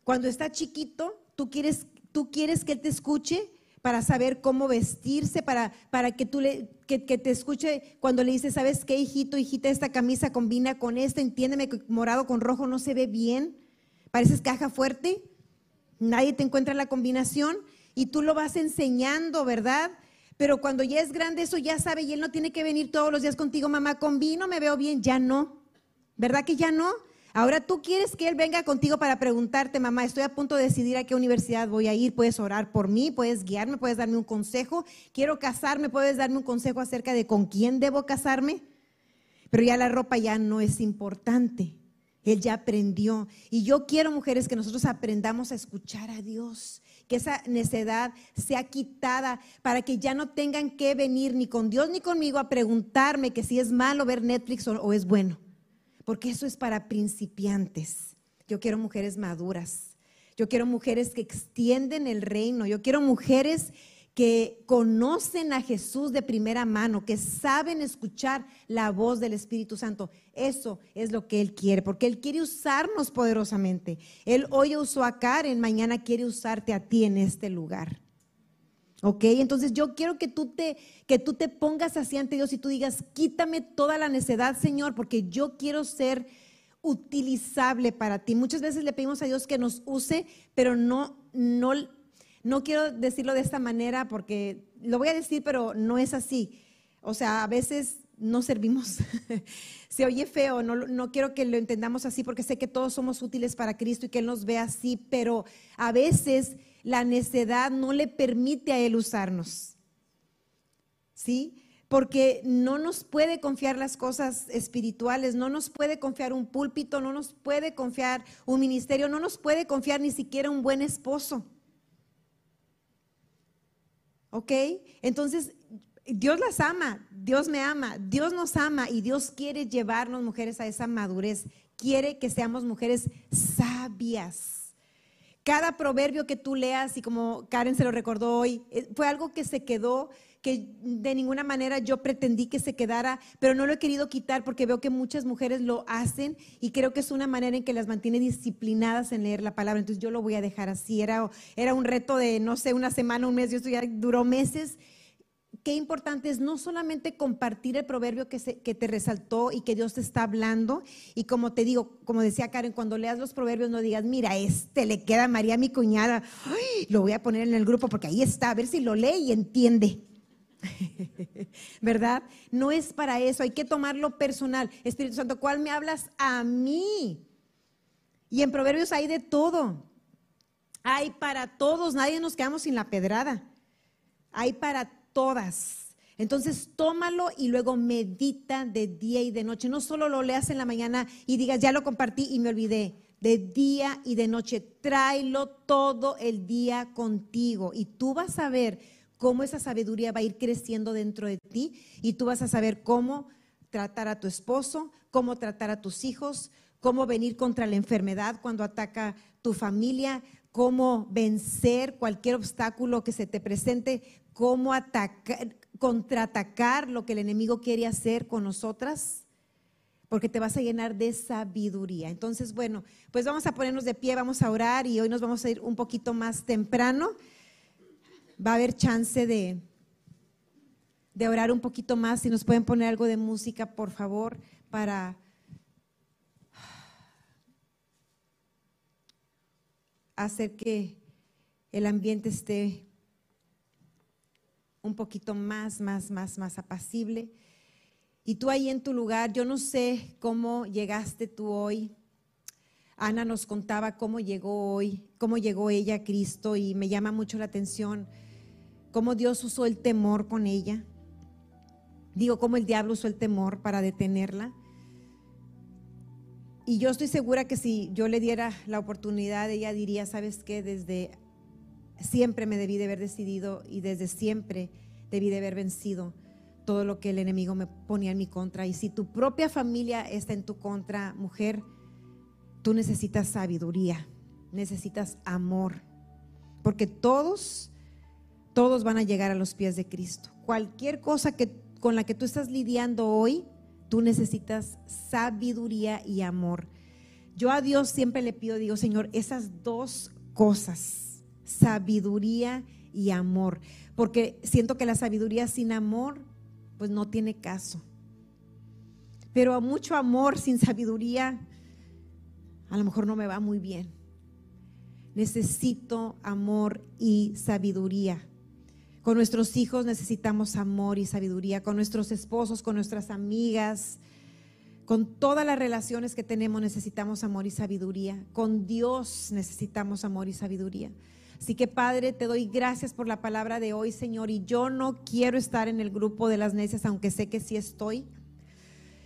cuando está chiquito, tú quieres, tú quieres que él te escuche para saber cómo vestirse, para, para que tú le, que, te escuche cuando le dices, ¿sabes qué, hijito, hijita? Esta camisa combina con esta, entiéndeme que morado con rojo no se ve bien, pareces caja fuerte, nadie te encuentra la combinación y tú lo vas enseñando, ¿verdad? Pero cuando ya es grande, eso ya sabe y él no tiene que venir todos los días contigo, mamá, combino, me veo bien, ya no, ¿verdad que ya no? Ahora tú quieres que Él venga contigo para preguntarte, mamá, estoy a punto de decidir a qué universidad voy a ir, puedes orar por mí, puedes guiarme, puedes darme un consejo, quiero casarme, puedes darme un consejo acerca de con quién debo casarme. Pero ya la ropa ya no es importante. Él ya aprendió. Y yo quiero, mujeres, que nosotros aprendamos a escuchar a Dios, que esa necedad sea quitada para que ya no tengan que venir ni con Dios ni conmigo a preguntarme que si es malo ver Netflix o, o es bueno porque eso es para principiantes. Yo quiero mujeres maduras. Yo quiero mujeres que extienden el reino. Yo quiero mujeres que conocen a Jesús de primera mano, que saben escuchar la voz del Espíritu Santo. Eso es lo que Él quiere, porque Él quiere usarnos poderosamente. Él hoy usó a Karen, mañana quiere usarte a ti en este lugar. ¿Ok? Entonces yo quiero que tú, te, que tú te pongas así ante Dios y tú digas, quítame toda la necedad, Señor, porque yo quiero ser utilizable para ti. Muchas veces le pedimos a Dios que nos use, pero no, no, no quiero decirlo de esta manera porque lo voy a decir, pero no es así. O sea, a veces no servimos. Se oye feo, no, no, quiero que lo entendamos así porque sé que todos somos útiles para Cristo y que Él nos ve así, pero a veces la necedad no le permite a Él usarnos. ¿Sí? Porque no nos puede confiar las cosas espirituales, no nos puede confiar un púlpito, no nos puede confiar un ministerio, no nos puede confiar ni siquiera un buen esposo. ¿Ok? Entonces, Dios las ama, Dios me ama, Dios nos ama y Dios quiere llevarnos mujeres a esa madurez, quiere que seamos mujeres sabias cada proverbio que tú leas, y como Karen se lo recordó hoy, eh, fue algo que se quedó, que de ninguna manera yo pretendí que se quedara, pero no lo he querido quitar porque veo que muchas mujeres lo hacen y creo que es una manera en que las mantiene disciplinadas en leer la palabra. Entonces yo lo voy a dejar así. Era, era un reto de, no sé, una semana, un mes, yo esto ya duró meses. Qué importante es no solamente compartir el proverbio que, se, que te resaltó y que Dios te está hablando. Y como te digo, como decía Karen, cuando leas los proverbios no digas, mira, este le queda a María mi cuñada, lo voy a poner en el grupo porque ahí está, a ver si lo lee y entiende. ¿Verdad? No es para eso, hay que tomarlo personal. Espíritu Santo, ¿cuál me hablas a mí? Y en Proverbios hay de todo. Hay para todos, nadie nos quedamos sin la pedrada. Hay para todas. Entonces tómalo y luego medita de día y de noche. No solo lo leas en la mañana y digas, ya lo compartí y me olvidé. De día y de noche, tráelo todo el día contigo y tú vas a ver cómo esa sabiduría va a ir creciendo dentro de ti y tú vas a saber cómo tratar a tu esposo, cómo tratar a tus hijos, cómo venir contra la enfermedad cuando ataca tu familia, cómo vencer cualquier obstáculo que se te presente, cómo atacar, contraatacar lo que el enemigo quiere hacer con nosotras, porque te vas a llenar de sabiduría. Entonces, bueno, pues vamos a ponernos de pie, vamos a orar y hoy nos vamos a ir un poquito más temprano va a haber chance de, de orar un poquito más. Si nos pueden poner algo de música, por favor, para hacer que el ambiente esté un poquito más, más, más, más apacible. Y tú ahí en tu lugar, yo no sé cómo llegaste tú hoy. Ana nos contaba cómo llegó hoy, cómo llegó ella a Cristo y me llama mucho la atención cómo Dios usó el temor con ella. Digo, cómo el diablo usó el temor para detenerla. Y yo estoy segura que si yo le diera la oportunidad, ella diría, ¿sabes qué? Desde siempre me debí de haber decidido y desde siempre debí de haber vencido todo lo que el enemigo me ponía en mi contra. Y si tu propia familia está en tu contra, mujer, tú necesitas sabiduría, necesitas amor, porque todos todos van a llegar a los pies de Cristo. Cualquier cosa que, con la que tú estás lidiando hoy, tú necesitas sabiduría y amor. Yo a Dios siempre le pido, digo, Señor, esas dos cosas, sabiduría y amor, porque siento que la sabiduría sin amor, pues no tiene caso. Pero a mucho amor sin sabiduría, a lo mejor no me va muy bien. Necesito amor y sabiduría. Con nuestros hijos necesitamos amor y sabiduría, con nuestros esposos, con nuestras amigas, con todas las relaciones que tenemos necesitamos amor y sabiduría. Con Dios necesitamos amor y sabiduría. Así que Padre, te doy gracias por la palabra de hoy, Señor. Y yo no quiero estar en el grupo de las necias, aunque sé que sí estoy.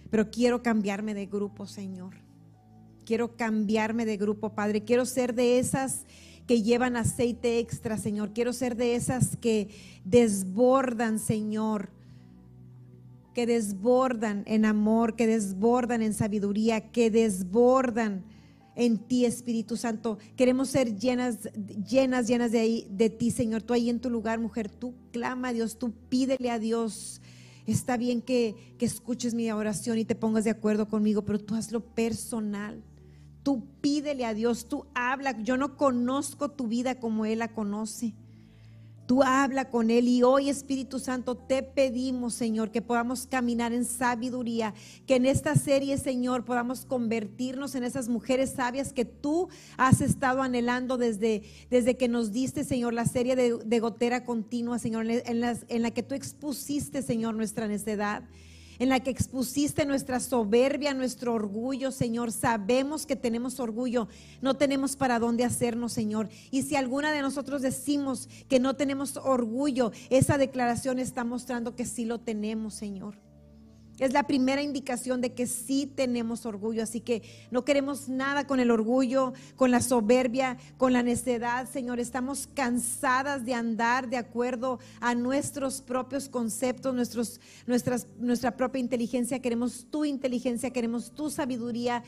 Pero quiero cambiarme de grupo, Señor. Quiero cambiarme de grupo, Padre. Quiero ser de esas que llevan aceite extra, Señor. Quiero ser de esas que desbordan, Señor. Que desbordan en amor, que desbordan en sabiduría, que desbordan en ti, Espíritu Santo. Queremos ser llenas, llenas, llenas de, ahí, de ti, Señor. Tú ahí en tu lugar, mujer, tú clama a Dios, tú pídele a Dios. Está bien que, que escuches mi oración y te pongas de acuerdo conmigo, pero tú hazlo personal. Tú pídele a Dios, tú habla. Yo no conozco tu vida como Él la conoce. Tú habla con Él y hoy Espíritu Santo te pedimos, Señor, que podamos caminar en sabiduría, que en esta serie, Señor, podamos convertirnos en esas mujeres sabias que tú has estado anhelando desde, desde que nos diste, Señor, la serie de, gotera continua, Señor, en, en la que tú expusiste, Señor, nuestra necedad en la que expusiste nuestra soberbia, nuestro orgullo, Señor. Sabemos que tenemos orgullo, no tenemos para dónde hacernos, Señor. Y si alguna de nosotros decimos que no tenemos orgullo, esa declaración está mostrando que sí lo tenemos, Señor. Es la primera indicación de que sí tenemos orgullo, así que no queremos nada con el orgullo, con la soberbia, con la necedad, Señor. Estamos cansadas de andar de acuerdo a nuestros propios conceptos, nuestros, nuestras, nuestra propia inteligencia. Queremos tu inteligencia, queremos tu sabiduría.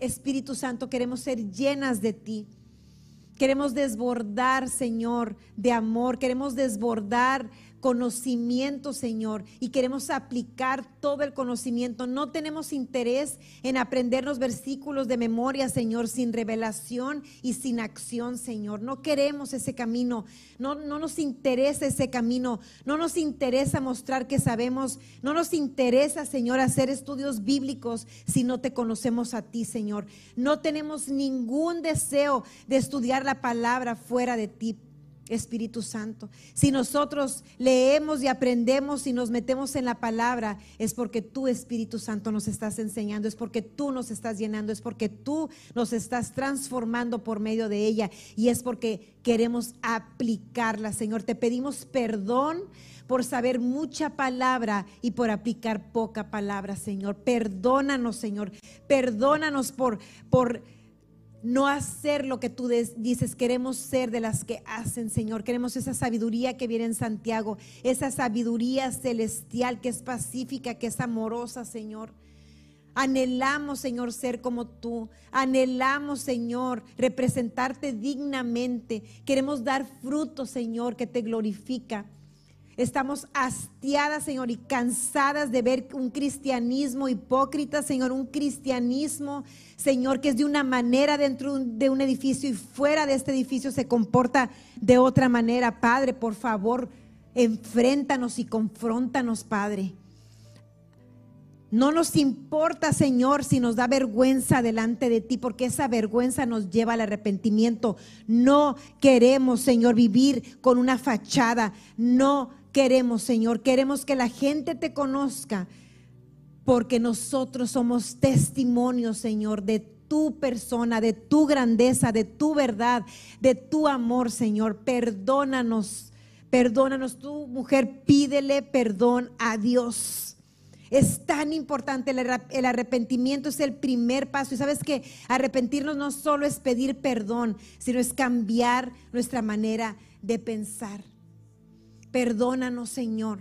Espíritu Santo, queremos ser llenas de ti. Queremos desbordar, Señor, de amor. Queremos desbordar conocimiento, Señor, y queremos aplicar todo el conocimiento. No tenemos interés en aprendernos versículos de memoria, Señor, sin revelación y sin acción, Señor. No queremos ese camino, no, no nos interesa ese camino, no nos interesa mostrar que sabemos, no nos interesa, Señor, hacer estudios bíblicos si no te conocemos a ti, Señor. No tenemos ningún deseo de estudiar la palabra fuera de ti. Espíritu Santo. Si nosotros leemos y aprendemos y nos metemos en la palabra, es porque tú, Espíritu Santo, nos estás enseñando, es porque tú nos estás llenando, es porque tú nos estás transformando por medio de ella y es porque queremos aplicarla, Señor. Te pedimos perdón por saber mucha palabra y por aplicar poca palabra, Señor. Perdónanos, Señor. Perdónanos por por no hacer lo que tú dices, queremos ser de las que hacen, Señor. Queremos esa sabiduría que viene en Santiago, esa sabiduría celestial que es pacífica, que es amorosa, Señor. Anhelamos, Señor, ser como tú. Anhelamos, Señor, representarte dignamente. Queremos dar fruto, Señor, que te glorifica. Estamos hastiadas, Señor, y cansadas de ver un cristianismo hipócrita, Señor, un cristianismo, Señor, que es de una manera dentro de un edificio y fuera de este edificio se comporta de otra manera. Padre, por favor, enfréntanos y confróntanos, Padre. No nos importa, Señor, si nos da vergüenza delante de ti, porque esa vergüenza nos lleva al arrepentimiento. No queremos, Señor, vivir con una fachada. No queremos, Señor. Queremos que la gente te conozca porque nosotros somos testimonios, Señor, de tu persona, de tu grandeza, de tu verdad, de tu amor, Señor. Perdónanos, perdónanos. Tu mujer, pídele perdón a Dios. Es tan importante, el arrepentimiento es el primer paso. Y sabes que arrepentirnos no solo es pedir perdón, sino es cambiar nuestra manera de pensar. Perdónanos, Señor.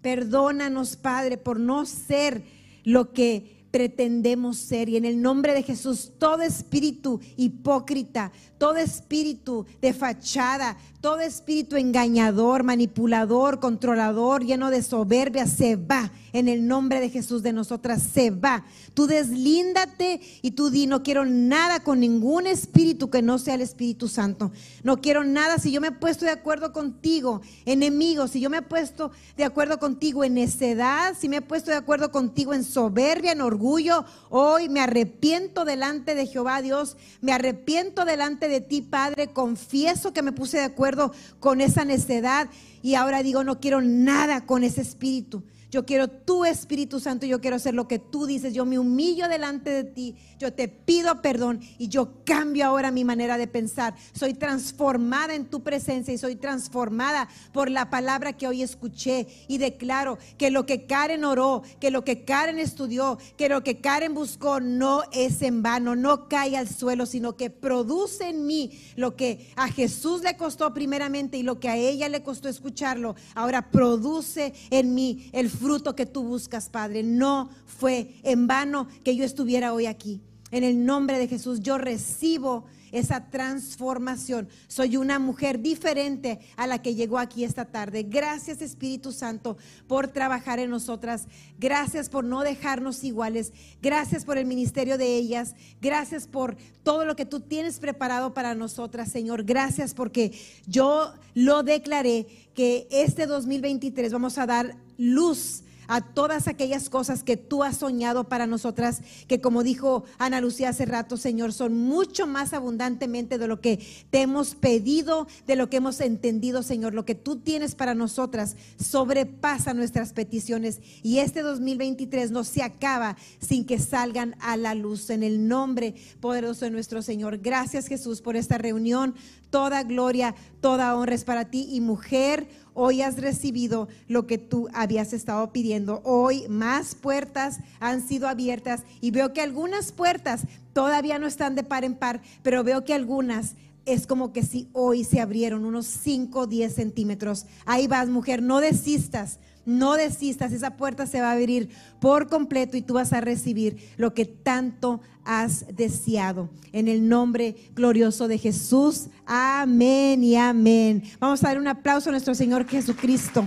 Perdónanos, Padre, por no ser lo que pretendemos ser. Y en el nombre de Jesús, todo espíritu hipócrita, todo espíritu de fachada, todo espíritu engañador, manipulador, controlador, lleno de soberbia, se va. En el nombre de Jesús de nosotras, se va. Tú deslíndate y tú di, no quiero nada con ningún espíritu que no sea el Espíritu Santo. No quiero nada. Si yo me he puesto de acuerdo contigo, enemigo, si yo me he puesto de acuerdo contigo en necedad, si me he puesto de acuerdo contigo en soberbia, en orgullo, hoy me arrepiento delante de Jehová Dios, me arrepiento delante de ti, Padre. Confieso que me puse de acuerdo con esa necedad y ahora digo, no quiero nada con ese espíritu. Yo quiero tu Espíritu Santo, yo quiero hacer lo que tú dices. Yo me humillo delante de ti, yo te pido perdón y yo cambio ahora mi manera de pensar. Soy transformada en tu presencia y soy transformada por la palabra que hoy escuché y declaro que lo que Karen oró, que lo que Karen estudió, que lo que Karen buscó no es en vano, no cae al suelo, sino que produce en mí lo que a Jesús le costó primeramente y lo que a ella le costó escucharlo. Ahora produce en mí el fruto que tú buscas, Padre. No fue en vano que yo estuviera hoy aquí. En el nombre de Jesús yo recibo esa transformación. Soy una mujer diferente a la que llegó aquí esta tarde. Gracias Espíritu Santo por trabajar en nosotras. Gracias por no dejarnos iguales. Gracias por el ministerio de ellas. Gracias por todo lo que tú tienes preparado para nosotras, Señor. Gracias porque yo lo declaré que este 2023 vamos a dar luz a todas aquellas cosas que tú has soñado para nosotras, que como dijo Ana Lucía hace rato, Señor, son mucho más abundantemente de lo que te hemos pedido, de lo que hemos entendido, Señor. Lo que tú tienes para nosotras sobrepasa nuestras peticiones y este 2023 no se acaba sin que salgan a la luz. En el nombre poderoso de nuestro Señor. Gracias Jesús por esta reunión. Toda gloria, toda honra es para ti y mujer Hoy has recibido lo que tú habías estado pidiendo. Hoy más puertas han sido abiertas y veo que algunas puertas todavía no están de par en par, pero veo que algunas es como que si hoy se abrieron unos 5 o 10 centímetros. Ahí vas, mujer, no desistas. No desistas, esa puerta se va a abrir por completo y tú vas a recibir lo que tanto has deseado. En el nombre glorioso de Jesús. Amén y amén. Vamos a dar un aplauso a nuestro Señor Jesucristo.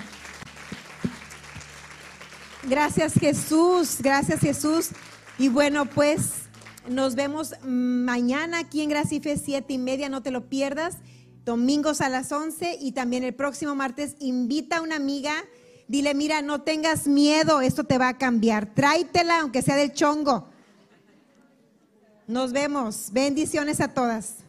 Gracias Jesús, gracias Jesús. Y bueno, pues nos vemos mañana aquí en Gracia Fe, siete y media, no te lo pierdas. Domingos a las 11 y también el próximo martes invita a una amiga. Dile, mira, no tengas miedo, esto te va a cambiar. Tráitela, aunque sea del chongo. Nos vemos. Bendiciones a todas.